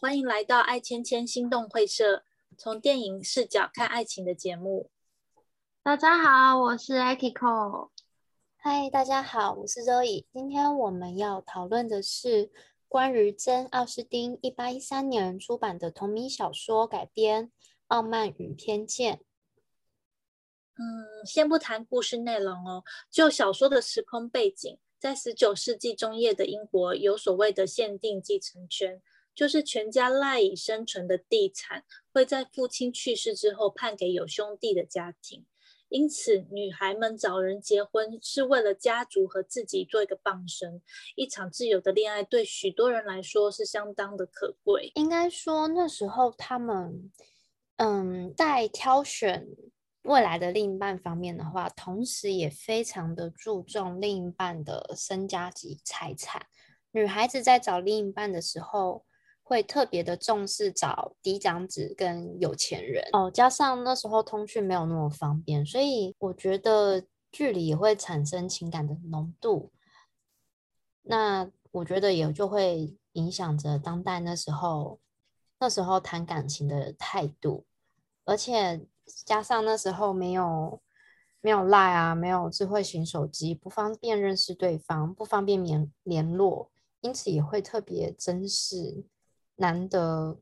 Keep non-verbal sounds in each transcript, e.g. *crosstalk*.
欢迎来到爱千千心动会社，从电影视角看爱情的节目。大家好，我是 Akiko。嗨，大家好，我是 Zoe。今天我们要讨论的是关于珍·奥斯汀一八一三年出版的同名小说改编《傲慢与偏见》。嗯，先不谈故事内容哦，就小说的时空背景，在十九世纪中叶的英国有所谓的限定继承权。就是全家赖以生存的地产会在父亲去世之后判给有兄弟的家庭，因此女孩们找人结婚是为了家族和自己做一个傍身。一场自由的恋爱对许多人来说是相当的可贵。应该说那时候他们，嗯，在挑选未来的另一半方面的话，同时也非常的注重另一半的身家及财产。女孩子在找另一半的时候，会特别的重视找嫡长子跟有钱人哦，加上那时候通讯没有那么方便，所以我觉得距离也会产生情感的浓度。那我觉得也就会影响着当代那时候那时候谈感情的态度，而且加上那时候没有没有赖啊，没有智慧型手机，不方便认识对方，不方便联联络，因此也会特别珍视。难得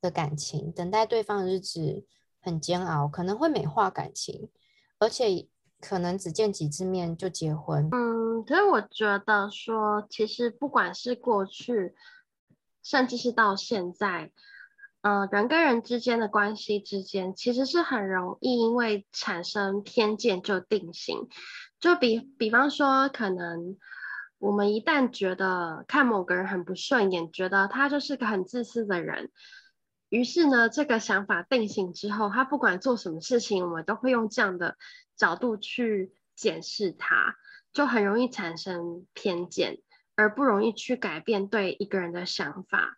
的感情，等待对方的日子很煎熬，可能会美化感情，而且可能只见几次面就结婚。嗯，所以我觉得说，其实不管是过去，甚至是到现在，嗯、呃，人跟人之间的关系之间，其实是很容易因为产生偏见就定型。就比比方说，可能。我们一旦觉得看某个人很不顺眼，觉得他就是个很自私的人，于是呢，这个想法定型之后，他不管做什么事情，我们都会用这样的角度去检视他，就很容易产生偏见，而不容易去改变对一个人的想法。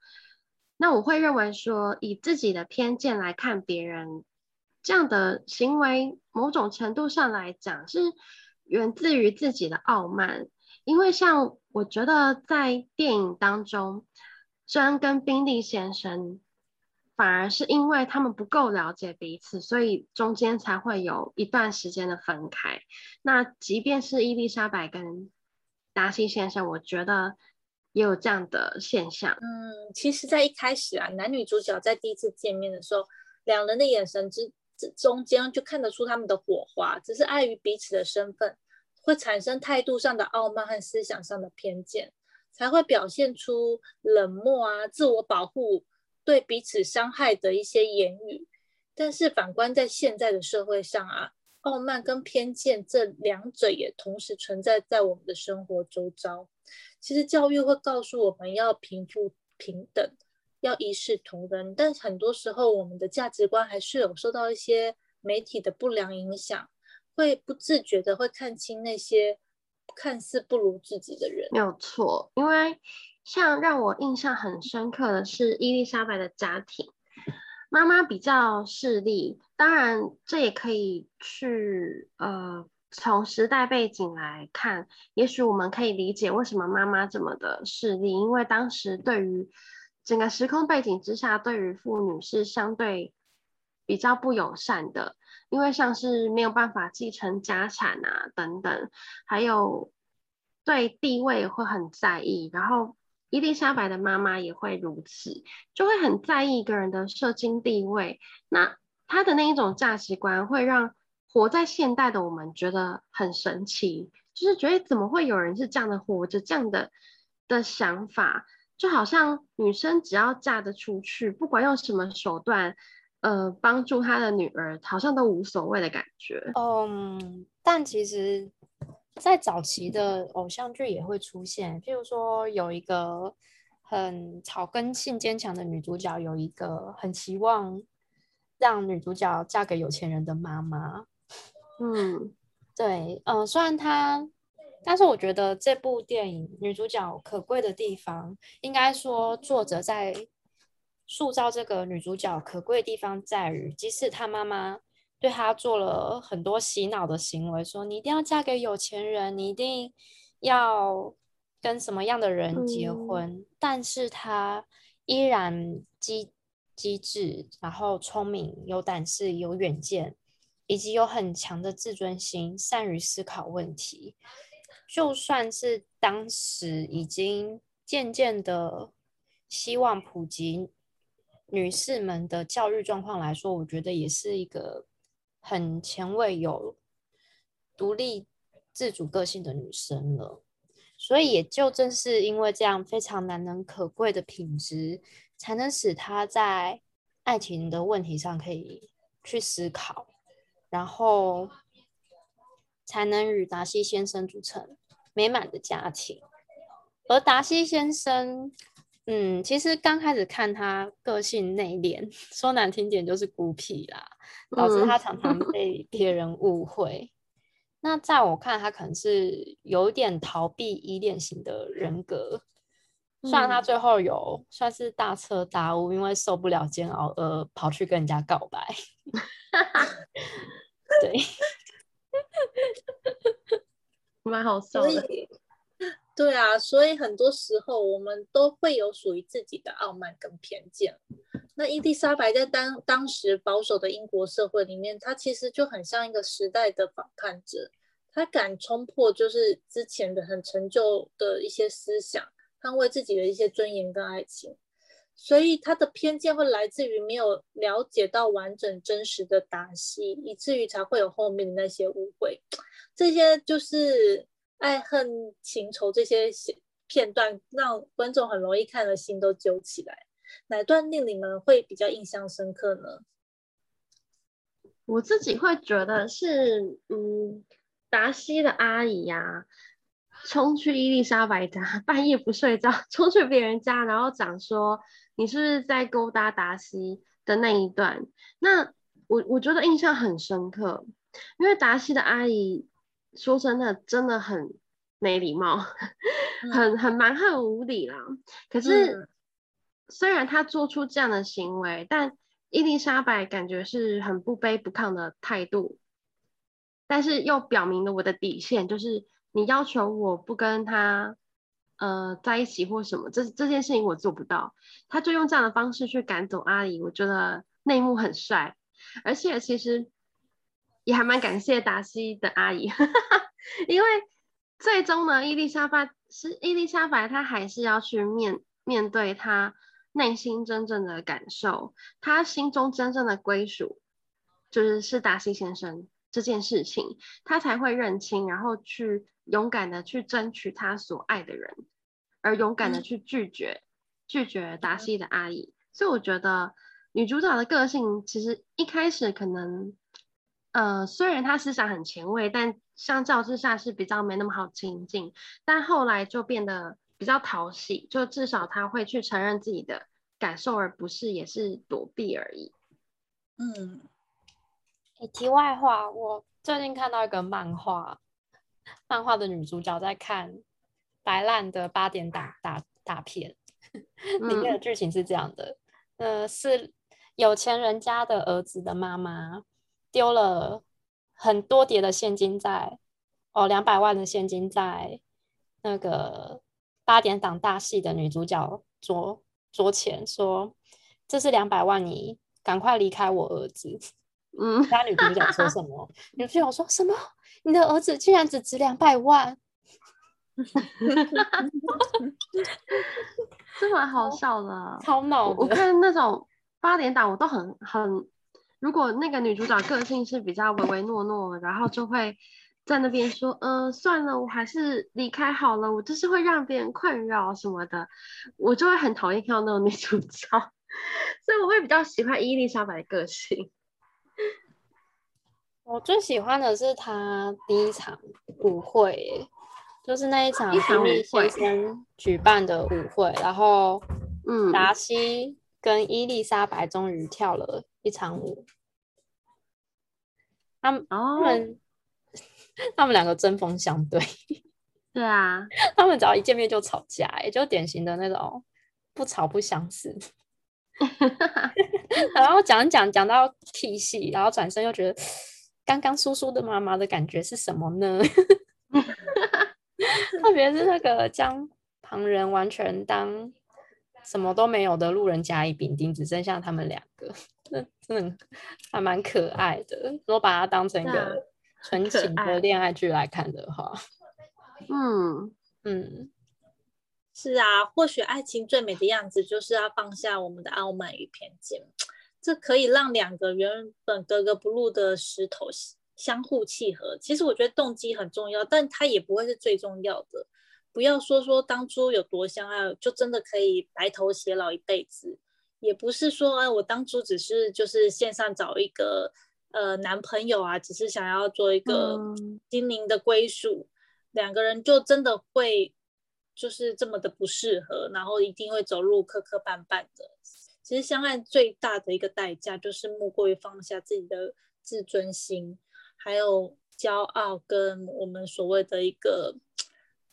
那我会认为说，以自己的偏见来看别人，这样的行为，某种程度上来讲，是源自于自己的傲慢。因为像我觉得在电影当中，珍跟宾利先生反而是因为他们不够了解彼此，所以中间才会有一段时间的分开。那即便是伊丽莎白跟达西先生，我觉得也有这样的现象。嗯，其实，在一开始啊，男女主角在第一次见面的时候，两人的眼神之之中间就看得出他们的火花，只是碍于彼此的身份。会产生态度上的傲慢和思想上的偏见，才会表现出冷漠啊、自我保护、对彼此伤害的一些言语。但是反观在现在的社会上啊，傲慢跟偏见这两者也同时存在在我们的生活周遭。其实教育会告诉我们要平富平等，要一视同仁，但很多时候我们的价值观还是有受到一些媒体的不良影响。会不自觉的会看清那些看似不如自己的人，没有错。因为像让我印象很深刻的是伊丽莎白的家庭，妈妈比较势利，当然这也可以去呃从时代背景来看，也许我们可以理解为什么妈妈这么的势利，因为当时对于整个时空背景之下，对于妇女是相对比较不友善的。因为像是没有办法继承家产啊等等，还有对地位会很在意，然后伊丽莎白的妈妈也会如此，就会很在意一个人的社经地位。那他的那一种价值观会让活在现代的我们觉得很神奇，就是觉得怎么会有人是这样的活着，这样的的想法，就好像女生只要嫁得出去，不管用什么手段。呃，帮助他的女儿好像都无所谓的感觉。嗯，但其实，在早期的偶像剧也会出现，譬如说有一个很草根性坚强的女主角，有一个很期望让女主角嫁给有钱人的妈妈。嗯，*laughs* 对，嗯、呃，虽然她但是我觉得这部电影女主角可贵的地方，应该说作者在塑造这个女主角可贵的地方在于，即使她妈妈对她做了很多洗脑的行为，说你一定要嫁给有钱人，你一定要跟什么样的人结婚，嗯、但是她依然机机智，然后聪明、有胆识、有远见，以及有很强的自尊心，善于思考问题。就算是当时已经渐渐的希望普及女士们的教育状况来说，我觉得也是一个很前卫、有独立自主个性的女生了。所以也就正是因为这样非常难能可贵的品质，才能使她在爱情的问题上可以去思考，然后才能与达西先生组成美满的家庭，而达西先生，嗯，其实刚开始看他个性内敛，*laughs* 说难听点就是孤僻啦，导致他常常被别人误会。嗯、那在我看，他可能是有点逃避依恋型的人格。虽然他最后有算是大彻大悟，因为受不了煎熬而跑去跟人家告白。*laughs* 对。*laughs* 蛮好笑的，对啊，所以很多时候我们都会有属于自己的傲慢跟偏见。那伊丽莎白在当当时保守的英国社会里面，她其实就很像一个时代的反叛者，她敢冲破就是之前的很陈旧的一些思想，捍卫自己的一些尊严跟爱情。所以她的偏见会来自于没有了解到完整真实的达西，以至于才会有后面的那些误会。这些就是爱恨情仇这些片段，让观众很容易看了心都揪起来。哪段令你们会比较印象深刻呢？我自己会觉得是，嗯，达西的阿姨呀、啊，冲去伊丽莎白家，半夜不睡觉，冲去别人家，然后讲说你是不是在勾搭达西的那一段。那我我觉得印象很深刻，因为达西的阿姨。说真的，真的很没礼貌，*laughs* 嗯、很很蛮横无理啦。可是，嗯、虽然他做出这样的行为，但伊丽莎白感觉是很不卑不亢的态度，但是又表明了我的底线，就是你要求我不跟他呃在一起或什么，这这件事情我做不到。他就用这样的方式去赶走阿姨，我觉得内幕很帅，而且其实。也还蛮感谢达西的阿姨，*laughs* 因为最终呢，伊丽莎白是伊丽莎白，她还是要去面面对她内心真正的感受，她心中真正的归属就是是达西先生这件事情，她才会认清，然后去勇敢的去争取她所爱的人，而勇敢的去拒绝、嗯、拒绝达西的阿姨。所以我觉得女主角的个性其实一开始可能。呃，虽然他思想很前卫，但相较之下是比较没那么好亲近。但后来就变得比较讨喜，就至少他会去承认自己的感受，而不是也是躲避而已。嗯，欸，题外话，我最近看到一个漫画，漫画的女主角在看白烂的八点打打大片，*laughs* 里面的剧情是这样的：嗯、呃，是有钱人家的儿子的妈妈。丢了很多叠的现金在哦，两百万的现金在那个八点档大戏的女主角桌桌前，说：“这是两百万，你赶快离开我儿子。”嗯，那女主角说什么？*laughs* 女主角说什么？你的儿子竟然只值两百万？*laughs* 这蛮好笑的，超脑！我看那种八点档，我都很很。如果那个女主角个性是比较唯唯诺诺，然后就会在那边说，嗯、呃，算了，我还是离开好了，我就是会让别人困扰什么的，我就会很讨厌看到那种女主角，*laughs* 所以我会比较喜欢伊丽莎白的个性。*laughs* 我最喜欢的是她第一场舞会，就是那一场伊利先生举办的舞会，然后，嗯，达西跟伊丽莎白终于跳了。一场舞，他们、oh. 他们他们两个针锋相对，*laughs* 对啊，他们只要一见面就吵架，也就典型的那种不吵不相识。*laughs* 然后讲讲讲到屁戏，然后转身又觉得刚刚叔叔的妈妈的感觉是什么呢？*laughs* 特别是那个将旁人完全当什么都没有的路人甲乙丙丁，只剩下他们两个，那真的还蛮可爱的。如果把它当成一个纯情的恋爱剧来看的话。嗯 *laughs* 嗯，是啊，或许爱情最美的样子就是要放下我们的傲慢与偏见，这可以让两个原本格格不入的石头相互契合。其实我觉得动机很重要，但它也不会是最重要的。不要说说当初有多相爱，就真的可以白头偕老一辈子。也不是说哎，我当初只是就是线上找一个呃男朋友啊，只是想要做一个心灵的归属。嗯两个人就真的会就是这么的不适合，然后一定会走路磕磕绊绊的。其实相爱最大的一个代价，就是莫过于放下自己的自尊心，还有骄傲，跟我们所谓的一个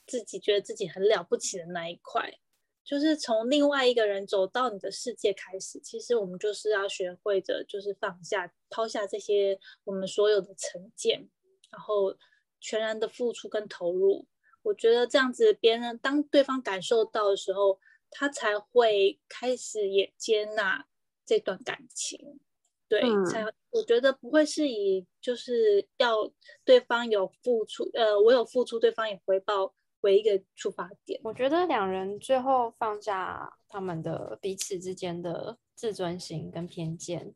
自己觉得自己很了不起的那一块，就是从另外一个人走到你的世界开始。其实我们就是要学会着，就是放下、抛下这些我们所有的成见，然后。全然的付出跟投入，我觉得这样子，别人当对方感受到的时候，他才会开始也接纳这段感情，对，嗯、才我觉得不会是以就是要对方有付出，呃，我有付出，对方也回报为一个出发点。我觉得两人最后放下他们的彼此之间的自尊心跟偏见，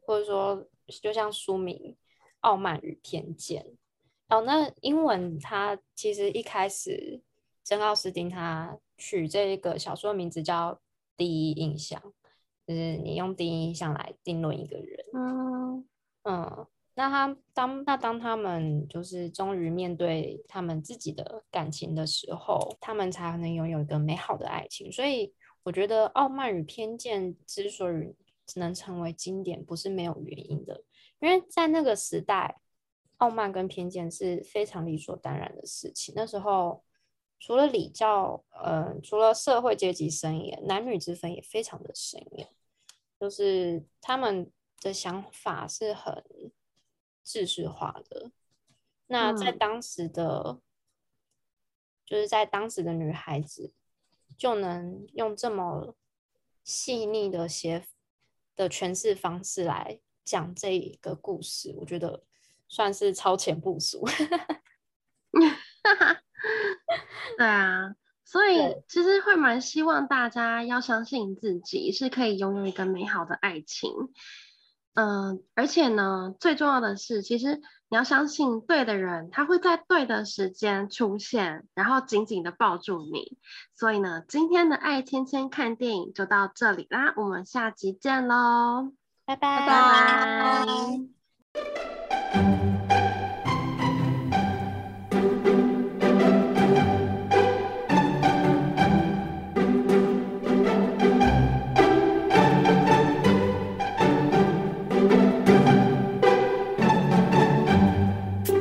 或者说，就像书名《傲慢与偏见》。哦，那英文它其实一开始，珍奥斯汀他取这个小说的名字叫《第一印象》，就是你用第一印象来定论一个人。嗯嗯，那他当那当他们就是终于面对他们自己的感情的时候，他们才能拥有一个美好的爱情。所以我觉得《傲慢与偏见》之所以能成为经典，不是没有原因的，因为在那个时代。傲慢跟偏见是非常理所当然的事情。那时候，除了礼教，呃，除了社会阶级森严，男女之分也非常的森严。就是他们的想法是很制式化的。那在当时的，嗯、就是在当时的女孩子，就能用这么细腻的写的诠释方式来讲这一个故事，我觉得。算是超前部署，*laughs* *laughs* 对啊，所以其实会蛮希望大家要相信自己是可以拥有一个美好的爱情，嗯、呃，而且呢，最重要的是，其实你要相信对的人，他会在对的时间出现，然后紧紧的抱住你。所以呢，今天的爱芊芊看电影就到这里啦，我们下集见喽，拜拜。拜拜。